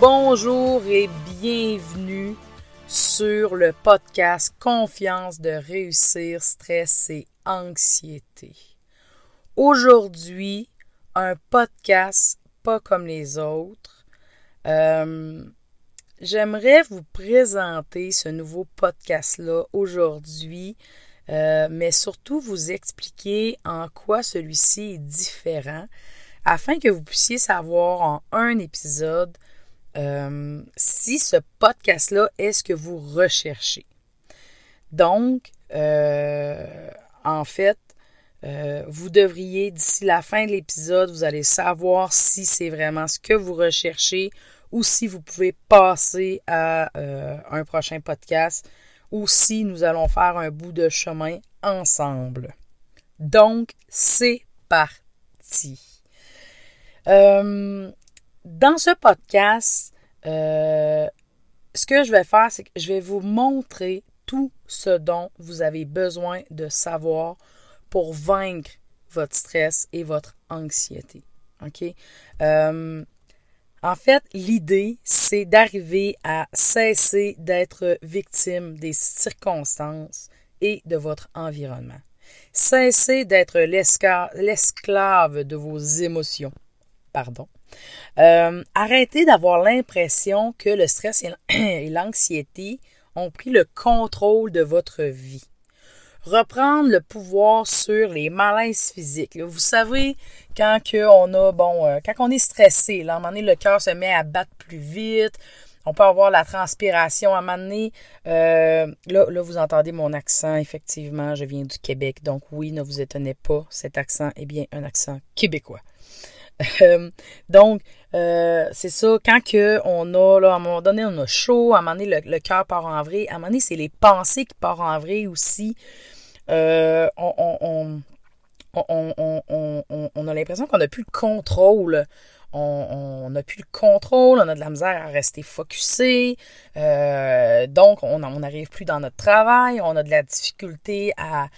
Bonjour et bienvenue sur le podcast Confiance de réussir, stress et anxiété. Aujourd'hui, un podcast pas comme les autres. Euh, J'aimerais vous présenter ce nouveau podcast-là aujourd'hui, euh, mais surtout vous expliquer en quoi celui-ci est différent afin que vous puissiez savoir en un épisode euh, si ce podcast-là est ce que vous recherchez. Donc, euh, en fait, vous devriez, d'ici la fin de l'épisode, vous allez savoir si c'est vraiment ce que vous recherchez ou si vous pouvez passer à euh, un prochain podcast ou si nous allons faire un bout de chemin ensemble. Donc, c'est parti. Euh, dans ce podcast, euh, ce que je vais faire, c'est que je vais vous montrer tout ce dont vous avez besoin de savoir pour vaincre votre stress et votre anxiété. OK? En fait, l'idée, c'est d'arriver à cesser d'être victime des circonstances et de votre environnement. Cesser d'être l'esclave de vos émotions. Pardon. Euh, arrêtez d'avoir l'impression que le stress et l'anxiété ont pris le contrôle de votre vie reprendre le pouvoir sur les malaises physiques. Vous savez, quand on a, bon, euh, quand on est stressé, là, à un moment donné, le cœur se met à battre plus vite. On peut avoir la transpiration à un moment donné. Euh, là, vous entendez mon accent, effectivement, je viens du Québec. Donc oui, ne vous étonnez pas, cet accent est bien un accent québécois. Euh, donc, c'est ça, quand que on a, là, à un moment donné, on a chaud, à un moment donné, le, cœur part en vrai, à un moment donné, c'est les pensées qui partent en vrai aussi. Euh, on, on, a l'impression qu'on n'a plus le contrôle. On n'a plus le contrôle, on a de la misère à rester focusé. Euh, donc, on n'arrive plus dans notre travail, on a de la difficulté à,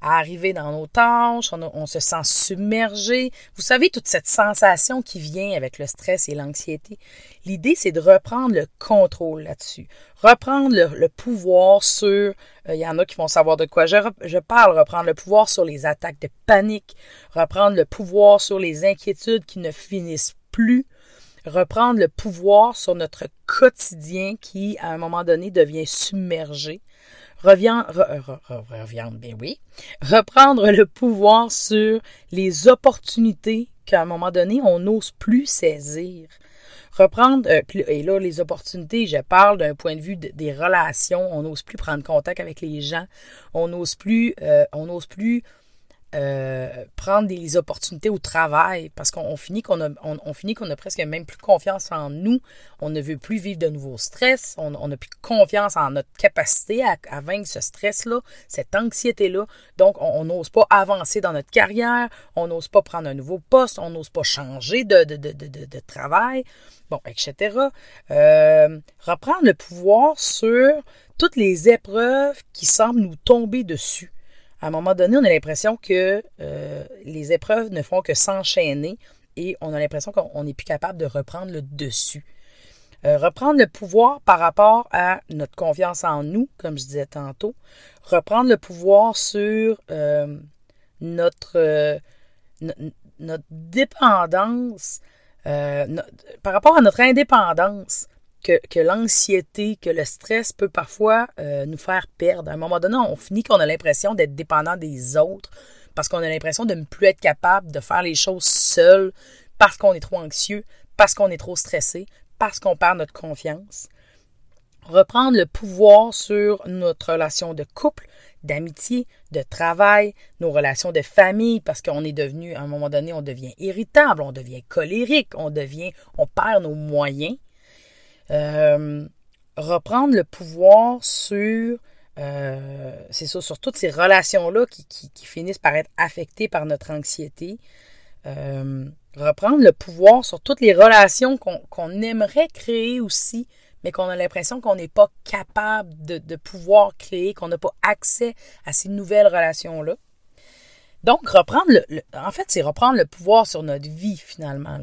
à arriver dans nos tâches, on, se sent submergé. Vous savez, toute cette sensation qui vient avec le stress et l'anxiété. L'idée, c'est de reprendre le contrôle là-dessus. Reprendre le, pouvoir sur, euh, il y en a qui vont savoir de quoi je, je parle, reprendre le pouvoir sur les attaques de panique, reprendre le pouvoir sur les inquiétudes qui ne finissent plus, reprendre le pouvoir sur notre quotidien qui, à un moment donné, devient submergé, revient, revient, ben oui, reprendre le pouvoir sur les opportunités qu'à un moment donné, on n'ose plus saisir. Reprendre, euh, et là, les opportunités, je parle d'un point de vue des relations, on n'ose plus prendre contact avec les gens, on n'ose plus, euh, on n'ose plus euh, prendre des opportunités au travail parce qu'on finit qu'on a on, finit qu'on a presque même plus confiance en nous. On ne veut plus vivre de nouveaux stress. On n'a plus confiance en notre capacité à, vaincre ce stress là cette anxiété là donc on n'ose pas avancer dans notre carrière. On n'ose pas prendre un nouveau poste. On n'ose pas changer de, de, de, de, travail. Bon etc euh, reprendre le pouvoir sur toutes les épreuves qui semblent nous tomber dessus à un moment donné, on a l'impression que euh, les épreuves ne font que s'enchaîner et on a l'impression qu'on n'est plus capable de reprendre le dessus. Euh, reprendre le pouvoir par rapport à notre confiance en nous, comme je disais tantôt. Reprendre le pouvoir sur euh, notre, notre dépendance, par rapport à notre indépendance que, l'anxiété, que le stress peut parfois euh, nous faire perdre. À un moment donné, on finit qu'on a l'impression d'être dépendant des autres parce qu'on a l'impression de ne plus être capable de faire les choses seul parce qu'on est trop anxieux, parce qu'on est trop stressé, parce qu'on perd notre confiance. Reprendre le pouvoir sur notre relation de couple, d'amitié, de travail, nos relations de famille, parce qu'on est devenu, à un moment donné, on devient irritable, on devient colérique, on devient, on perd nos moyens. Euh, reprendre le pouvoir sur, euh, c'est ça, sur toutes ces relations-là qui, finissent par être affectées par notre anxiété. Euh, reprendre le pouvoir sur toutes les relations qu'on aimerait créer aussi, mais qu'on a l'impression qu'on n'est pas capable de, pouvoir créer, qu'on n'a pas accès à ces nouvelles relations-là. Donc, reprendre le, en fait, c'est reprendre le pouvoir sur notre vie finalement.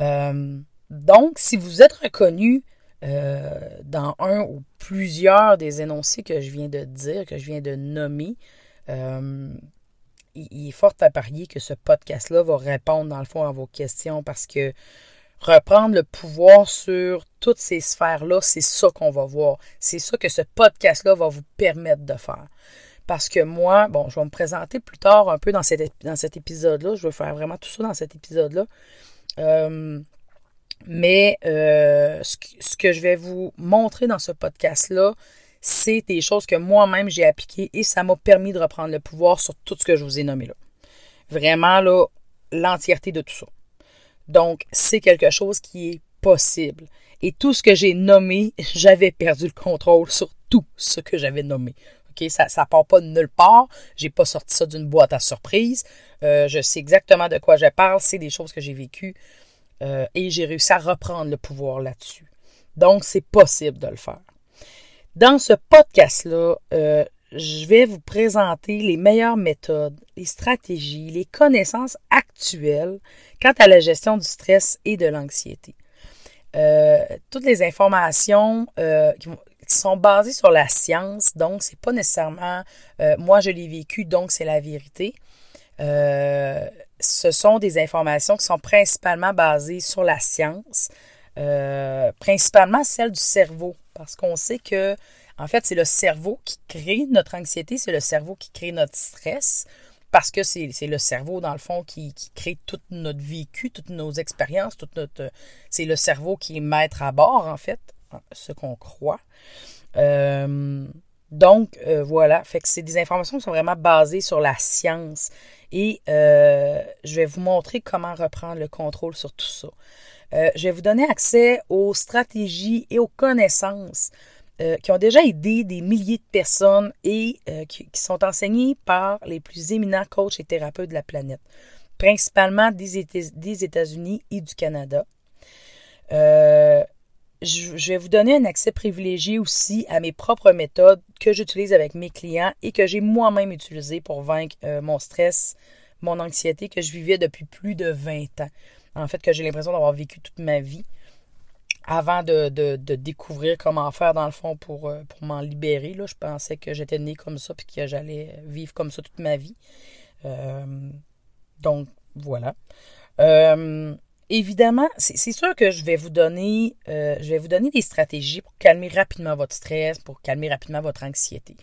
Euh, donc, si vous êtes reconnu euh, dans un ou plusieurs des énoncés que je viens de dire, que je viens de nommer, euh, il, est fort à parier que ce podcast-là va répondre dans le fond à vos questions parce que reprendre le pouvoir sur toutes ces sphères-là, c'est ça qu'on va voir. C'est ça que ce podcast-là va vous permettre de faire. Parce que moi, bon, je vais me présenter plus tard un peu dans cet, dans cet épisode-là. Je vais faire vraiment tout ça dans cet épisode-là. Euh, mais euh, ce, que je vais vous montrer dans ce podcast-là, c'est des choses que moi-même j'ai appliquées et ça m'a permis de reprendre le pouvoir sur tout ce que je vous ai nommé là. Vraiment, là, l'entièreté de tout ça. Donc, c'est quelque chose qui est possible. Et tout ce que j'ai nommé, j'avais perdu le contrôle sur tout ce que j'avais nommé. Ça ne part pas de nulle part. J'ai pas sorti ça d'une boîte à surprise. Euh, je sais exactement de quoi je parle. C'est des choses que j'ai vécues. Euh, et j'ai réussi à reprendre le pouvoir là-dessus. Donc, c'est possible de le faire. Dans ce podcast-là, euh, je vais vous présenter les meilleures méthodes, les stratégies, les connaissances actuelles quant à la gestion du stress et de l'anxiété. Euh, toutes les informations qui, sont basées sur la science, donc c'est pas nécessairement moi je l'ai vécu, donc c'est la vérité. Ce sont des informations qui sont principalement basées sur la science, principalement celle du cerveau, parce qu'on sait que en fait, c'est le cerveau qui crée notre anxiété, c'est le cerveau qui crée notre stress, parce que c'est le cerveau, dans le fond, qui, crée toute notre vécu, toutes nos expériences, toute notre. C'est le cerveau qui est maître à bord, en fait, ce qu'on croit. Euh, donc, euh, voilà. Fait que c'est des informations qui sont vraiment basées sur la science. Et euh, je vais vous montrer comment reprendre le contrôle sur tout ça. je vais vous donner accès aux stratégies et aux connaissances euh, qui ont déjà aidé des milliers de personnes et euh, qui, sont enseignés par les plus éminents coachs et thérapeutes de la planète, principalement des, États-Unis et du Canada. Euh, je, vais vous donner un accès privilégié aussi à mes propres méthodes que j'utilise avec mes clients et que j'ai moi-même utilisé pour vaincre mon stress, mon anxiété que je vivais depuis plus de 20 ans. En fait, que j'ai l'impression d'avoir vécu toute ma vie avant de, découvrir comment faire dans le fond pour, euh, m'en libérer. Je pensais que j'étais né comme ça puis que j'allais vivre comme ça toute ma vie. Euh, donc voilà. Euh, évidemment, c'est sûr que je vais vous donner je vais vous donner des stratégies pour calmer rapidement votre stress, pour calmer rapidement votre anxiété.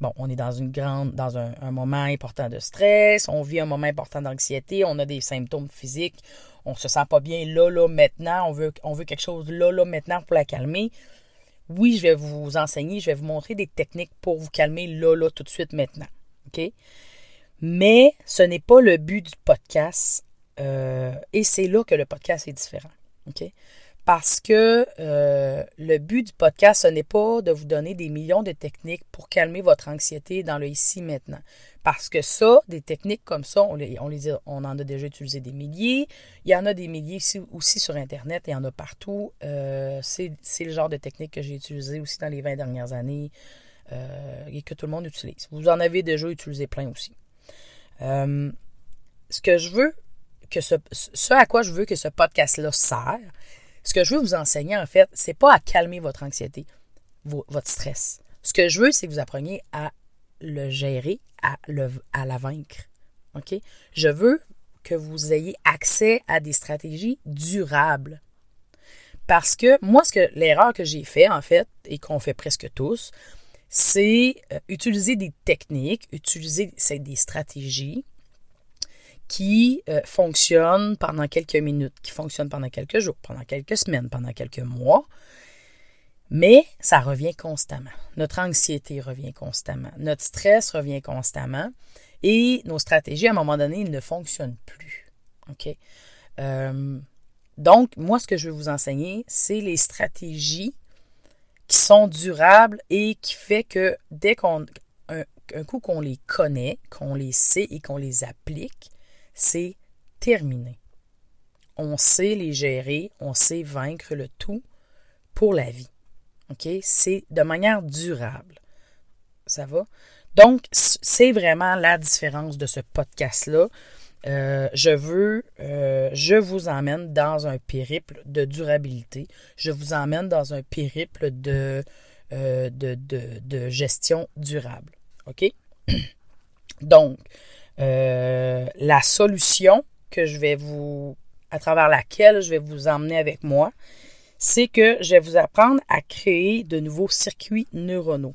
Bon, on est dans une grande, dans un, moment important de stress, on vit un moment important d'anxiété, on a des symptômes physiques, on se sent pas bien là, là, maintenant, on veut, on veut quelque chose là, là, maintenant pour la calmer. Oui, je vais vous enseigner, je vais vous montrer des techniques pour vous calmer là, là, tout de suite, maintenant. OK? Mais ce n'est pas le but du podcast. Euh, et c'est là que le podcast est différent. Parce que euh, le but du podcast, ce n'est pas de vous donner des millions de techniques pour calmer votre anxiété dans le ici maintenant. Parce que ça, des techniques comme ça, on, les, on, les, on en a déjà utilisé des milliers. Il y en a des milliers aussi, sur Internet, il y en a partout. Euh, c'est le genre de technique que j'ai utilisé aussi dans les 20 dernières années et que tout le monde utilise. Vous en avez déjà utilisé plein aussi. ce que je veux que ce, à quoi je veux que ce podcast-là sert, ce que je veux vous enseigner, en fait, c'est pas à calmer votre anxiété, votre stress. Ce que je veux, c'est que vous appreniez à le gérer, à, le, à la vaincre. OK? Je veux que vous ayez accès à des stratégies durables. Parce que moi, ce que l'erreur que j'ai fait, en fait, et qu'on fait presque tous, c'est euh, utiliser des techniques, utiliser des stratégies qui euh, fonctionne pendant quelques minutes, qui fonctionne pendant quelques jours, pendant quelques semaines, pendant quelques mois, Mais ça revient constamment. Notre anxiété revient constamment. Notre stress revient constamment. Et nos stratégies, à un moment donné, ne fonctionnent plus. Euh, donc, moi, ce que je vais vous enseigner, c'est les stratégies qui sont durables et qui fait que dès qu'on un, coup qu'on les connaît, qu'on les sait et qu'on les applique, c'est terminé. On sait les gérer, on sait vaincre le tout pour la vie. OK? C'est de manière durable. Ça va? Donc, c'est vraiment la différence de ce podcast-là. Euh, je veux, euh, je vous emmène dans un périple de durabilité. Je vous emmène dans un périple de, euh, de, de, gestion durable. OK? Donc, la solution que je vais vous, à travers laquelle je vais vous emmener avec moi, c'est que je vais vous apprendre à créer de nouveaux circuits neuronaux.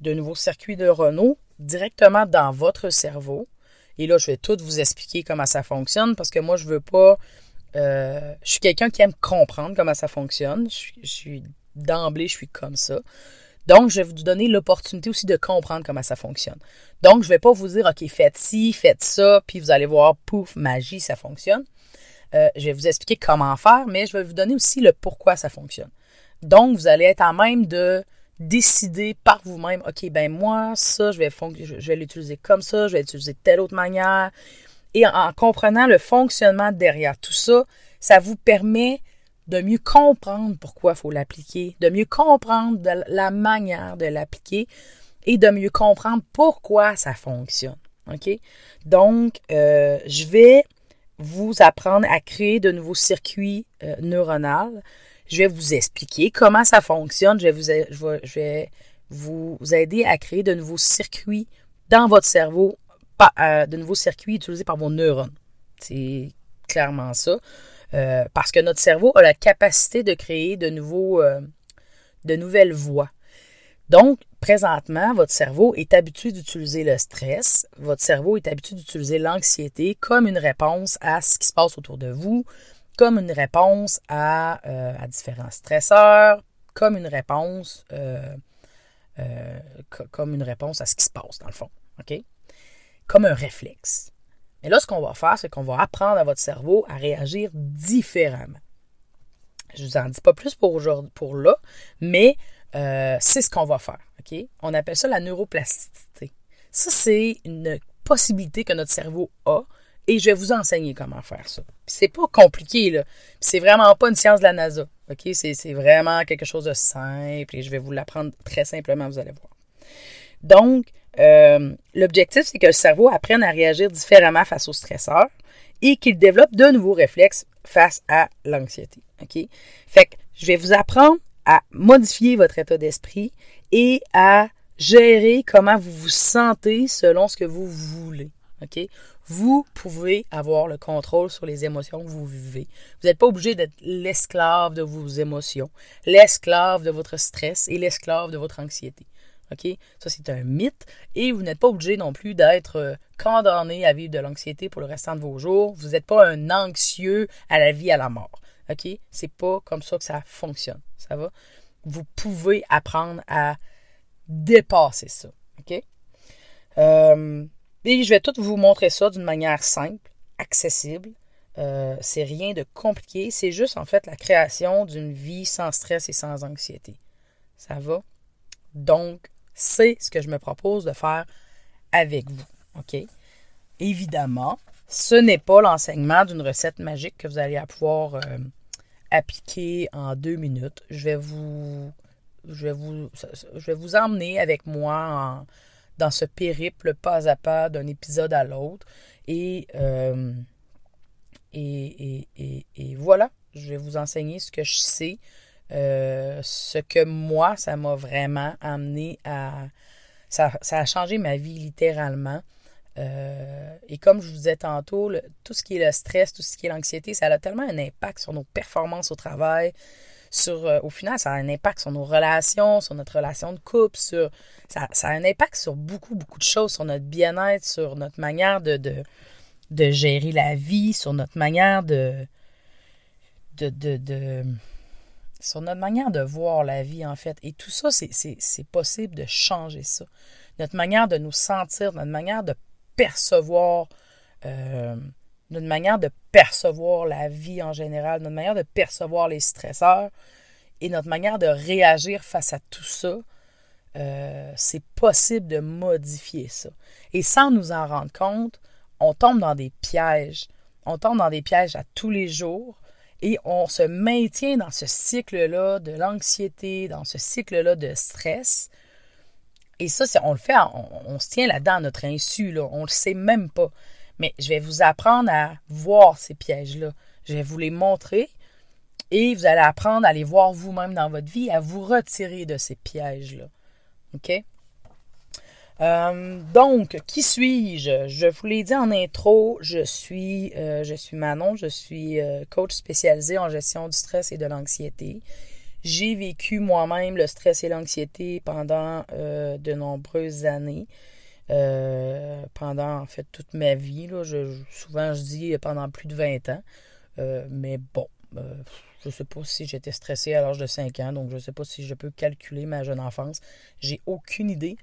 De nouveaux circuits neuronaux directement dans votre cerveau et là, je vais tout vous expliquer comment ça fonctionne parce que moi, je veux pas. Euh, je suis quelqu'un qui aime comprendre comment ça fonctionne. Je, suis d'emblée, je suis comme ça. Donc, je vais vous donner l'opportunité aussi de comprendre comment ça fonctionne. Donc, je ne vais pas vous dire, OK, faites ci, faites ça, puis vous allez voir, pouf, magie, ça fonctionne. Euh, je vais vous expliquer comment faire, mais je vais vous donner aussi le pourquoi ça fonctionne. Donc, vous allez être en même de décider par vous-même, OK, ben moi, ça, je vais, je vais l'utiliser comme ça, je vais l'utiliser de telle autre manière. Et en, comprenant le fonctionnement derrière tout ça, ça vous permet de mieux comprendre pourquoi il faut l'appliquer, de mieux comprendre la manière de l'appliquer et de mieux comprendre pourquoi ça fonctionne. OK? Donc, euh, je vais vous apprendre à créer de nouveaux circuits euh, neuronaux je vais vous expliquer comment ça fonctionne. Je vais vous, aider à créer de nouveaux circuits dans votre cerveau, euh, de nouveaux circuits utilisés par vos neurones. C'est clairement ça. Euh, parce que notre cerveau a la capacité de créer de, nouveaux, euh, de nouvelles voies. Donc, présentement, votre cerveau est habitué d'utiliser le stress, votre cerveau est habitué d'utiliser l'anxiété comme une réponse à ce qui se passe autour de vous, comme une réponse à, euh, différents stresseurs, comme une réponse comme une réponse à ce qui se passe dans le fond. OK? Comme un réflexe. Mais là, ce qu'on va faire, c'est qu'on va apprendre à votre cerveau à réagir différemment. Je ne vous en dis pas plus pour aujourd'hui, pour là, mais c'est ce qu'on va faire. On appelle ça la neuroplasticité. Ça, c'est une possibilité que notre cerveau a et je vais vous enseigner comment faire ça. C'est pas compliqué, là. C'est vraiment pas une science de la NASA. C'est vraiment quelque chose de simple et je vais vous l'apprendre très simplement, vous allez voir. Donc, euh, l'objectif, c'est que le cerveau apprenne à réagir différemment face au stresseur et qu'il développe de nouveaux réflexes face à l'anxiété. OK? Fait que je vais vous apprendre à modifier votre état d'esprit et à gérer comment vous vous sentez selon ce que vous voulez. OK? Vous pouvez avoir le contrôle sur les émotions que vous vivez. Vous n'êtes pas obligé d'être l'esclave de vos émotions, l'esclave de votre stress et l'esclave de votre anxiété. OK? Ça, c'est un mythe. Et vous n'êtes pas obligé non plus d'être euh, condamné à vivre de l'anxiété pour le restant de vos jours. Vous n'êtes pas un anxieux à la vie, à la mort. OK? C'est pas comme ça que ça fonctionne. Ça va? Vous pouvez apprendre à dépasser ça. OK? Euh, et je vais tout vous montrer ça d'une manière simple, accessible. Euh, c'est rien de compliqué. C'est juste en fait la création d'une vie sans stress et sans anxiété. Ça va? Donc, c'est ce que je me propose de faire avec vous. OK? Évidemment, ce n'est pas l'enseignement d'une recette magique que vous allez pouvoir euh, appliquer en deux minutes. Je vais vous. Emmener avec moi dans ce périple pas à pas d'un épisode à l'autre. Euh, et, et, voilà, je vais vous enseigner ce que je sais, euh, ce que moi, ça m'a vraiment amené à... Ça, a changé ma vie littéralement. Euh, et comme je vous disais tantôt, tout ce qui est le stress, tout ce qui est l'anxiété, ça a tellement un impact sur nos performances au travail, sur, euh, au final, ça a un impact sur nos relations, sur notre relation de couple, sur, ça, a un impact sur beaucoup, beaucoup de choses, sur notre bien-être, sur notre manière de, de, gérer la vie, sur notre manière de, de, de, sur notre manière de voir la vie, en fait. Et tout ça, c'est possible de changer ça. Notre manière de nous sentir, notre manière de percevoir, euh, notre manière de percevoir la vie en général, notre manière de percevoir les stresseurs et notre manière de réagir face à tout ça, euh, c'est possible de modifier ça. Et sans nous en rendre compte, on tombe dans des pièges. On tombe dans des pièges à tous les jours et on se maintient dans ce cycle-là de l'anxiété, dans ce cycle-là de stress. Et ça, on le fait, on, se tient là-dedans notre insu, on ne le sait même pas. Mais je vais vous apprendre à voir ces pièges-là. Je vais vous les montrer et vous allez apprendre à les voir vous-même dans votre vie, à vous retirer de ces pièges-là. OK? Euh, donc, qui suis-je? Je vous l'ai dit en intro, je suis, euh, je suis Manon, je suis euh, coach spécialisé en gestion du stress et de l'anxiété. J'ai vécu moi-même le stress et l'anxiété pendant de nombreuses années. pendant en fait toute ma vie. Souvent je dis pendant plus de 20 ans. mais bon, je ne sais pas si j'étais stressée à l'âge de 5 ans, donc je ne sais pas si je peux calculer ma jeune enfance. J'ai aucune idée.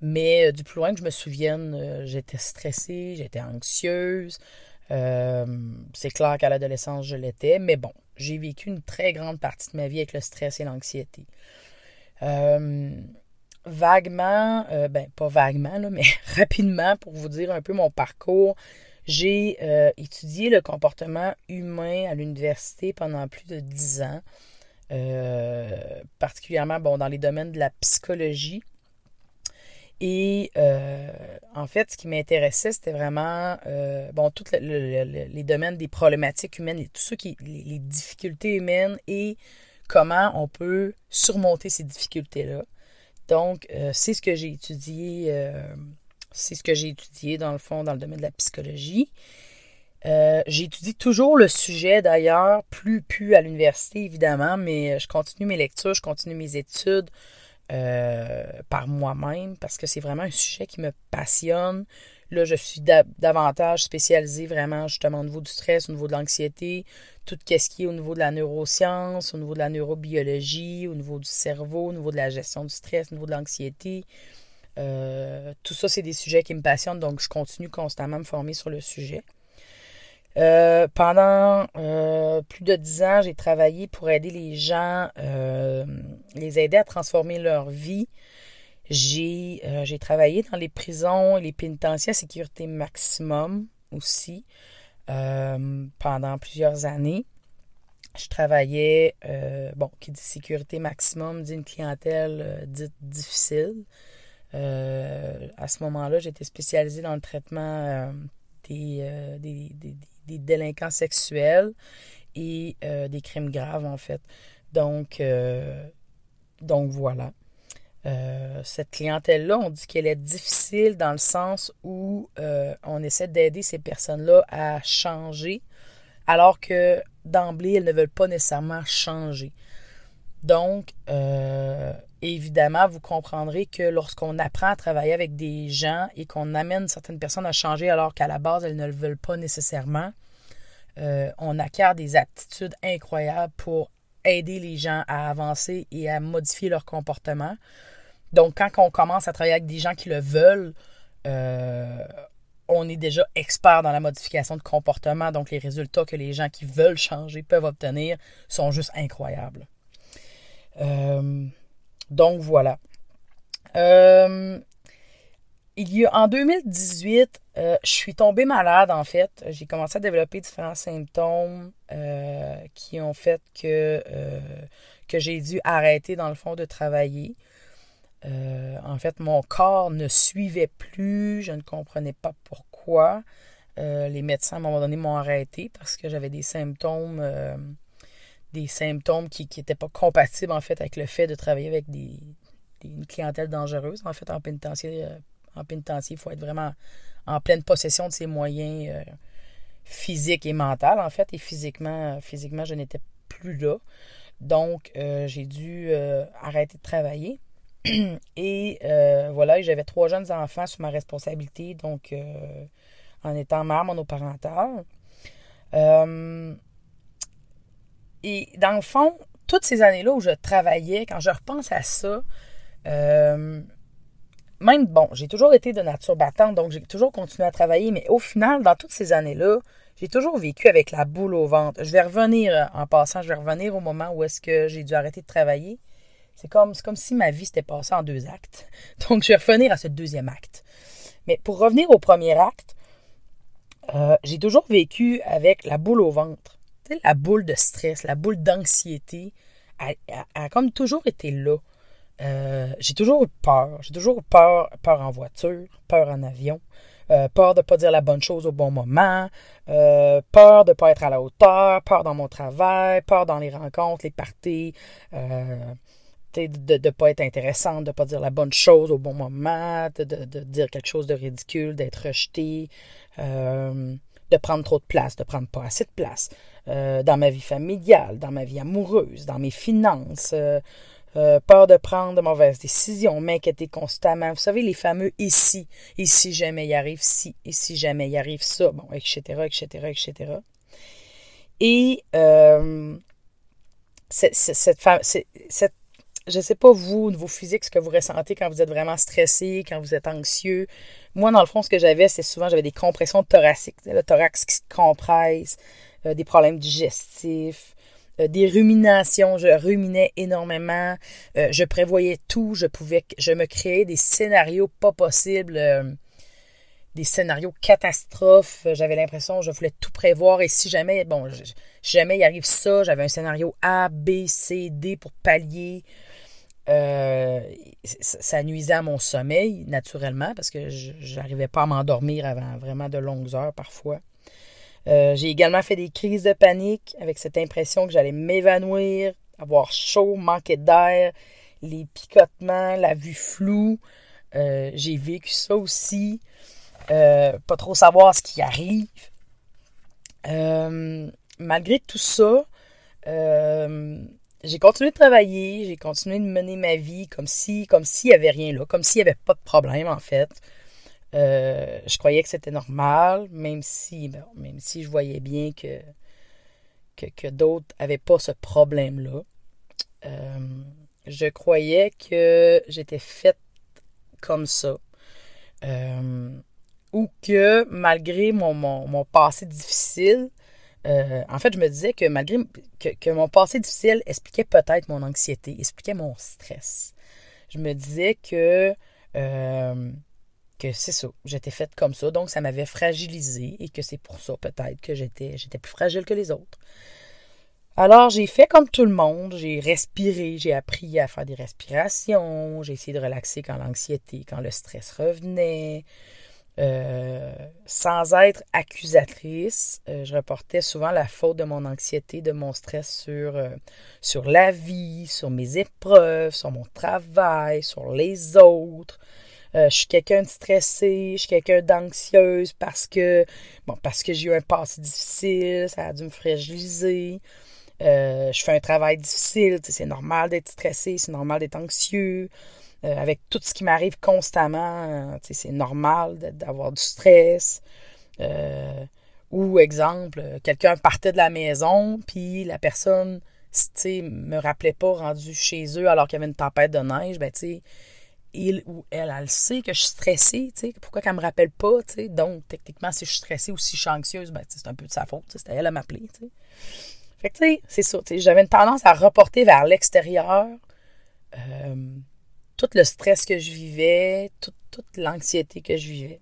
Mais euh, du plus loin que je me souvienne, euh, j'étais stressée, j'étais anxieuse. Euh, c'est clair qu'à l'adolescence, je l'étais, mais bon, j'ai vécu une très grande partie de ma vie avec le stress et l'anxiété. vaguement, ben pas vaguement, mais rapidement, pour vous dire un peu mon parcours, j'ai étudié le comportement humain à l'université pendant plus de dix ans, particulièrement dans les domaines de la psychologie, et euh, en fait, ce qui m'intéressait, c'était vraiment euh, bon, tous les domaines des problématiques humaines, tout ce qui les, difficultés humaines et comment on peut surmonter ces difficultés-là. Donc, euh, c'est ce que j'ai étudié, c'est ce que j'ai étudié dans le fond dans le domaine de la psychologie. J'étudie toujours le sujet d'ailleurs, plus plus à l'université évidemment, mais je continue mes lectures, je continue mes études. Euh, par moi-même parce que c'est vraiment un sujet qui me passionne. Là, je suis davantage spécialisée vraiment justement au niveau du stress, au niveau de l'anxiété, tout ce qui est au niveau de la neuroscience, au niveau de la neurobiologie, au niveau du cerveau, au niveau de la gestion du stress, au niveau de l'anxiété. Euh, tout ça, c'est des sujets qui me passionnent, donc je continue constamment à me former sur le sujet. Euh, pendant euh, plus de dix ans, j'ai travaillé pour aider les gens, euh, les aider à transformer leur vie. J'ai travaillé dans les prisons et les pénitenciers à sécurité maximum aussi pendant plusieurs années. Je travaillais, bon, qui dit sécurité maximum, dit une clientèle dite difficile. à ce moment-là, j'étais spécialisée dans le traitement des, des délinquants sexuels et euh, des crimes graves, en fait. Donc, euh, donc voilà. Euh, cette clientèle-là, on dit qu'elle est difficile dans le sens où on essaie d'aider ces personnes-là à changer, alors que d'emblée, elles ne veulent pas nécessairement changer. Donc, évidemment, vous comprendrez que lorsqu'on apprend à travailler avec des gens et qu'on amène certaines personnes à changer alors qu'à la base, elles ne le veulent pas nécessairement, euh, on acquiert des aptitudes incroyables pour aider les gens à avancer et à modifier leur comportement. Donc, quand on commence à travailler avec des gens qui le veulent, euh, on est déjà expert dans la modification de comportement. Donc, les résultats que les gens qui veulent changer peuvent obtenir sont juste incroyables. Euh, donc voilà. Euh, il y a, en 2018, euh, je suis tombée malade en fait. J'ai commencé à développer différents symptômes euh, qui ont fait que, que j'ai dû arrêter dans le fond de travailler. en fait, mon corps ne suivait plus, je ne comprenais pas pourquoi. les médecins à un moment donné m'ont arrêté parce que j'avais des symptômes des symptômes qui n'étaient pas compatibles en fait avec le fait de travailler avec des, une clientèle dangereuse. En fait, en pénitencier, euh, en pénitencier, il faut être vraiment en pleine possession de ses moyens euh, physiques et mentaux, en fait. Et physiquement, physiquement je n'étais plus là. Donc, euh, j'ai dû arrêter de travailler. Et voilà, j'avais trois jeunes enfants sous ma responsabilité, donc en étant mère monoparentale. Et dans le fond, toutes ces années-là où je travaillais, quand je repense à ça, euh, même, bon, j'ai toujours été de nature battante, donc j'ai toujours continué à travailler, mais au final, dans toutes ces années-là, j'ai toujours vécu avec la boule au ventre. Je vais revenir, euh, en passant, je vais revenir au moment où est-ce que j'ai dû arrêter de travailler. C'est comme, si ma vie s'était passée en deux actes. Donc, je vais revenir à ce deuxième acte. Mais pour revenir au premier acte, euh, j'ai toujours vécu avec la boule au ventre. La boule de stress, la boule d'anxiété, a comme toujours été là. Euh, j'ai toujours eu peur. J'ai toujours eu peur, peur en voiture, peur en avion, euh, peur de ne pas dire la bonne chose au bon moment, peur de ne pas être à la hauteur, peur dans mon travail, peur dans les rencontres, les parties, de ne pas être intéressante, de ne pas dire la bonne chose au bon moment, de, dire quelque chose de ridicule, d'être rejeté, euh, de prendre trop de place, de prendre pas assez de place euh, dans ma vie familiale, dans ma vie amoureuse, dans mes finances, euh, peur de prendre de mauvaises décisions, m'inquiéter constamment. Vous savez, les fameux ici, et si jamais il arrive ci, si jamais il arrive ça, bon, etc., etc., etc. Et cette, cette je sais pas vous, au niveau physique, ce que vous ressentez quand vous êtes vraiment stressé, quand vous êtes anxieux. Moi, dans le fond, ce que j'avais, c'est souvent, j'avais des compressions thoraciques, le thorax qui se compresse, euh, des problèmes digestifs, euh, des ruminations. Je ruminais énormément. Euh, je prévoyais tout. Je pouvais, je me créais des scénarios pas possibles des scénarios catastrophes. J'avais l'impression je voulais tout prévoir et si jamais, bon, jamais il arrive ça, j'avais un scénario A, B, C, D pour pallier. Ça nuisait à mon sommeil, naturellement, parce que je n'arrivais pas à m'endormir avant vraiment de longues heures parfois. Euh, j'ai également fait des crises de panique avec cette impression que j'allais m'évanouir, avoir chaud, manquer d'air, les picotements, la vue floue. Euh, j'ai vécu ça aussi. pas trop savoir ce qui arrive. malgré tout ça, j'ai continué de travailler, j'ai continué de mener ma vie comme si comme s'il n'y avait rien là, comme s'il n'y avait pas de problème en fait. Euh, je croyais que c'était normal, même si même si je voyais bien que, que, d'autres n'avaient pas ce problème-là. Euh, je croyais que j'étais faite comme ça. Euh, ou que malgré mon, mon passé difficile, en fait, je me disais que malgré que, mon passé difficile expliquait peut-être mon anxiété, expliquait mon stress. Je me disais que, que c'est ça, j'étais faite comme ça, donc ça m'avait fragilisé et que c'est pour ça peut-être que j'étais, j'étais plus fragile que les autres. Alors, j'ai fait comme tout le monde, j'ai respiré, j'ai appris à faire des respirations, j'ai essayé de relaxer quand l'anxiété, quand le stress revenait, euh, sans être accusatrice, euh, je reportais souvent la faute de mon anxiété, de mon stress sur, euh, sur la vie, sur mes épreuves, sur mon travail, sur les autres. Je suis quelqu'un de stressé, je suis quelqu'un d'anxieuse parce que bon parce que j'ai eu un passé difficile, ça a dû me fragiliser. je fais un travail difficile, c'est normal d'être stressé, c'est normal d'être anxieux. Euh, avec tout ce qui m'arrive constamment, euh, c'est normal d'avoir du stress. Euh, ou exemple, quelqu'un partait de la maison, puis la personne ne me rappelait pas rendu chez eux alors qu'il y avait une tempête de neige, ben tu il ou elle, elle sait que je suis stressée, tu pourquoi qu'elle me rappelle pas, tu donc techniquement si je suis stressée ou si je suis anxieuse, ben c'est un peu de sa faute, c'était elle à m'appeler, tu Fait que tu sais, c'est ça, j'avais une tendance à reporter vers l'extérieur tout le stress que je vivais, toute l'anxiété que je vivais.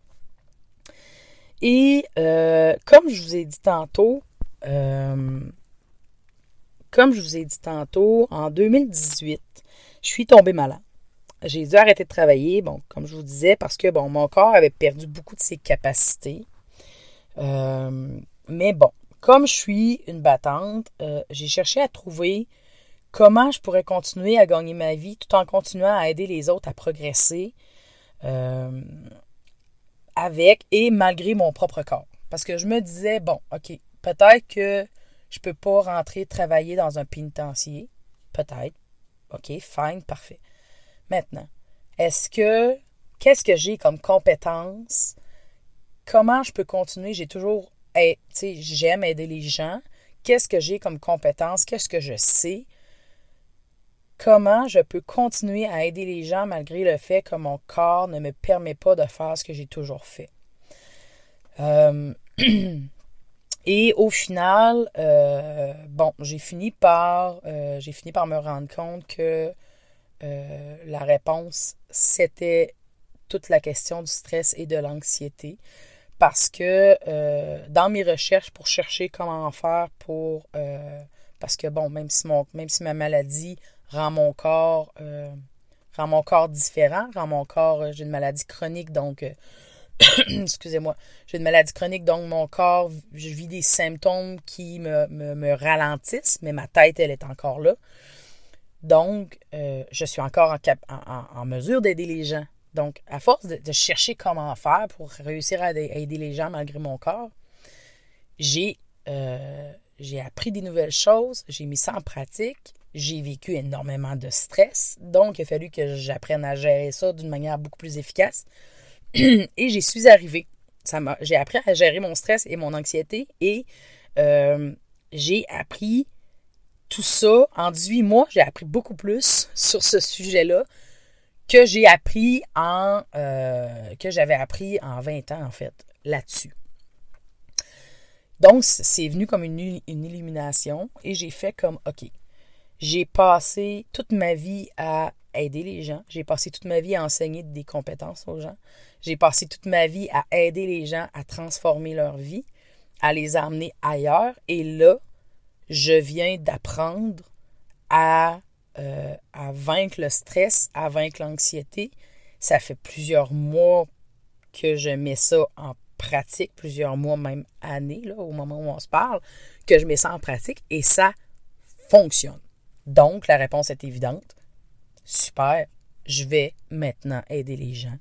Et euh, comme je vous ai dit tantôt, euh, comme je vous ai dit tantôt, en 2018, je suis tombée malade. J'ai dû arrêter de travailler, bon, comme je vous disais, parce que bon, mon corps avait perdu beaucoup de ses capacités. Euh, mais bon, comme je suis une battante, j'ai cherché à trouver comment je pourrais continuer à gagner ma vie tout en continuant à aider les autres à progresser euh, avec et malgré mon propre corps. Parce que je me disais, bon, OK, peut-être que je peux pas rentrer travailler dans un pénitencier. Peut-être. OK, fine, parfait. Maintenant, est-ce que, qu'est-ce que j'ai comme compétence? Comment je peux continuer? J'ai toujours, sais, j'aime aider les gens. Qu'est-ce que j'ai comme compétence? Qu'est-ce que je sais? comment je peux continuer à aider les gens malgré le fait que mon corps ne me permet pas de faire ce que j'ai toujours fait? Euh, et au final, euh, bon, j'ai fini par euh, j'ai fini par me rendre compte que la réponse c'était toute la question du stress et de l'anxiété. Parce que dans mes recherches pour chercher comment faire pour parce que bon, même si mon même si ma maladie rend mon corps euh, rend mon corps différent, rend mon corps, euh, j'ai une maladie chronique, donc euh, excusez-moi, j'ai une maladie chronique, donc mon corps, je vis des symptômes qui me, me, ralentissent, mais ma tête, elle est encore là. Donc, je suis encore en, mesure d'aider les gens. Donc, à force de, chercher comment faire pour réussir à, aider les gens malgré mon corps, j'ai j'ai appris des nouvelles choses, j'ai mis ça en pratique j'ai vécu énormément de stress, donc il a fallu que j'apprenne à gérer ça d'une manière beaucoup plus efficace. et j'y suis arrivée. J'ai appris à gérer mon stress et mon anxiété et euh, j'ai appris tout ça en 18 mois. J'ai appris beaucoup plus sur ce sujet-là que j'ai appris en euh, que j'avais appris en 20 ans en fait là-dessus. Donc c'est venu comme une, une illumination et j'ai fait comme ok j'ai passé toute ma vie à aider les gens. J'ai passé toute ma vie à enseigner des compétences aux gens. J'ai passé toute ma vie à aider les gens à transformer leur vie, à les amener ailleurs. Et là, je viens d'apprendre à, euh, à vaincre le stress, à vaincre l'anxiété. Ça fait plusieurs mois que je mets ça en pratique, plusieurs mois, même années, là, au moment où on se parle, que je mets ça en pratique et ça fonctionne. Donc, la réponse est évidente. Super, je vais maintenant aider les gens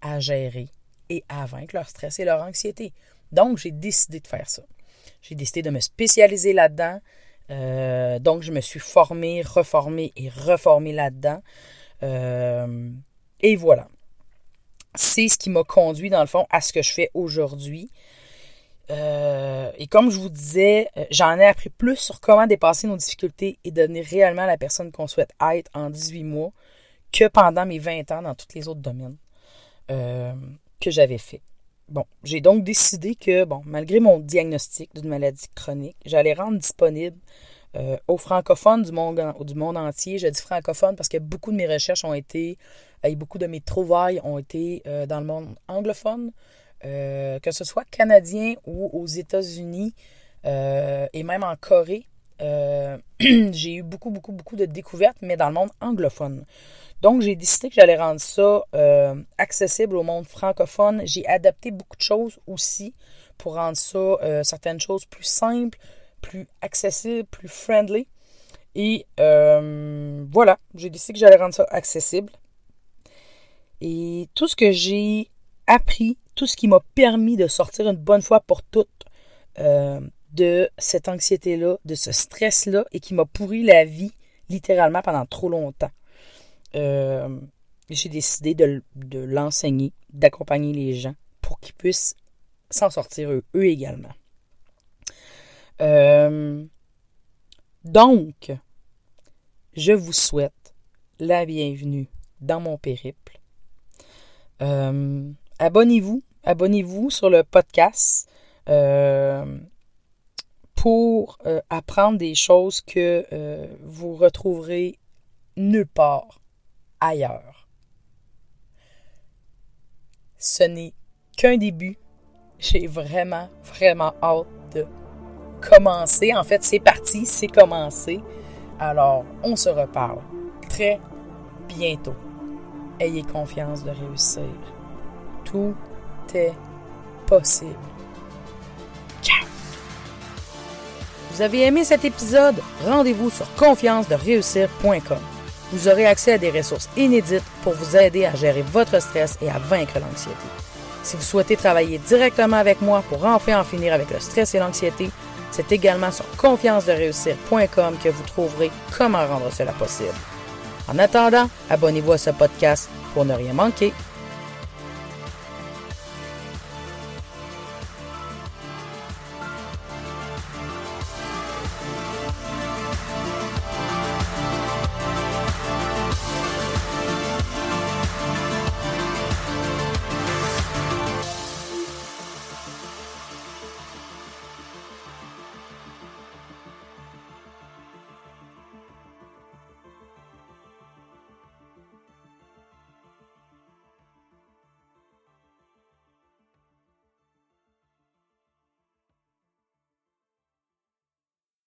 à gérer et à vaincre leur stress et leur anxiété. Donc, j'ai décidé de faire ça. J'ai décidé de me spécialiser là-dedans. Euh, donc, je me suis formée, reformée et reformée là-dedans. Euh, et voilà. C'est ce qui m'a conduit, dans le fond, à ce que je fais aujourd'hui. Euh, et comme je vous disais, j'en ai appris plus sur comment dépasser nos difficultés et devenir réellement la personne qu'on souhaite être en 18 mois que pendant mes 20 ans dans tous les autres domaines que j'avais fait. Bon, j'ai donc décidé que, bon, malgré mon diagnostic d'une maladie chronique, j'allais rendre disponible aux francophones du monde, du monde entier. Je dis francophone parce que beaucoup de mes recherches ont été, et beaucoup de mes trouvailles ont été dans le monde anglophone. Euh, que ce soit canadien ou aux États-Unis euh, et même en Corée, euh, j'ai eu beaucoup, beaucoup, beaucoup de découvertes, mais dans le monde anglophone. Donc, j'ai décidé que j'allais rendre ça accessible au monde francophone. J'ai adapté beaucoup de choses aussi pour rendre ça, certaines choses plus simples, plus accessibles, plus friendly. Et voilà, j'ai décidé que j'allais rendre ça accessible. Et tout ce que j'ai appris tout ce qui m'a permis de sortir une bonne fois pour toutes euh, de cette anxiété-là, de ce stress-là, et qui m'a pourri la vie littéralement pendant trop longtemps. Euh, j'ai décidé de, l'enseigner, d'accompagner les gens pour qu'ils puissent s'en sortir eux, également. Euh, donc, je vous souhaite la bienvenue dans mon périple. abonnez-vous abonnez-vous sur le podcast euh, pour euh, apprendre des choses que euh, vous retrouverez nulle part ailleurs. Ce n'est qu'un début. J'ai vraiment, vraiment hâte de commencer. En fait, c'est parti, c'est commencé. Alors, on se reparle très bientôt. Ayez confiance de réussir. Tout possible. Vous avez aimé cet épisode? Rendez-vous sur confiance-de-réussir.com. Vous aurez accès à des ressources inédites pour vous aider à gérer votre stress et à vaincre l'anxiété. Si vous souhaitez travailler directement avec moi pour enfin en finir avec le stress et l'anxiété, c'est également sur confiance-de-réussir.com que vous trouverez comment rendre cela possible. En attendant, abonnez-vous à ce podcast pour ne rien manquer.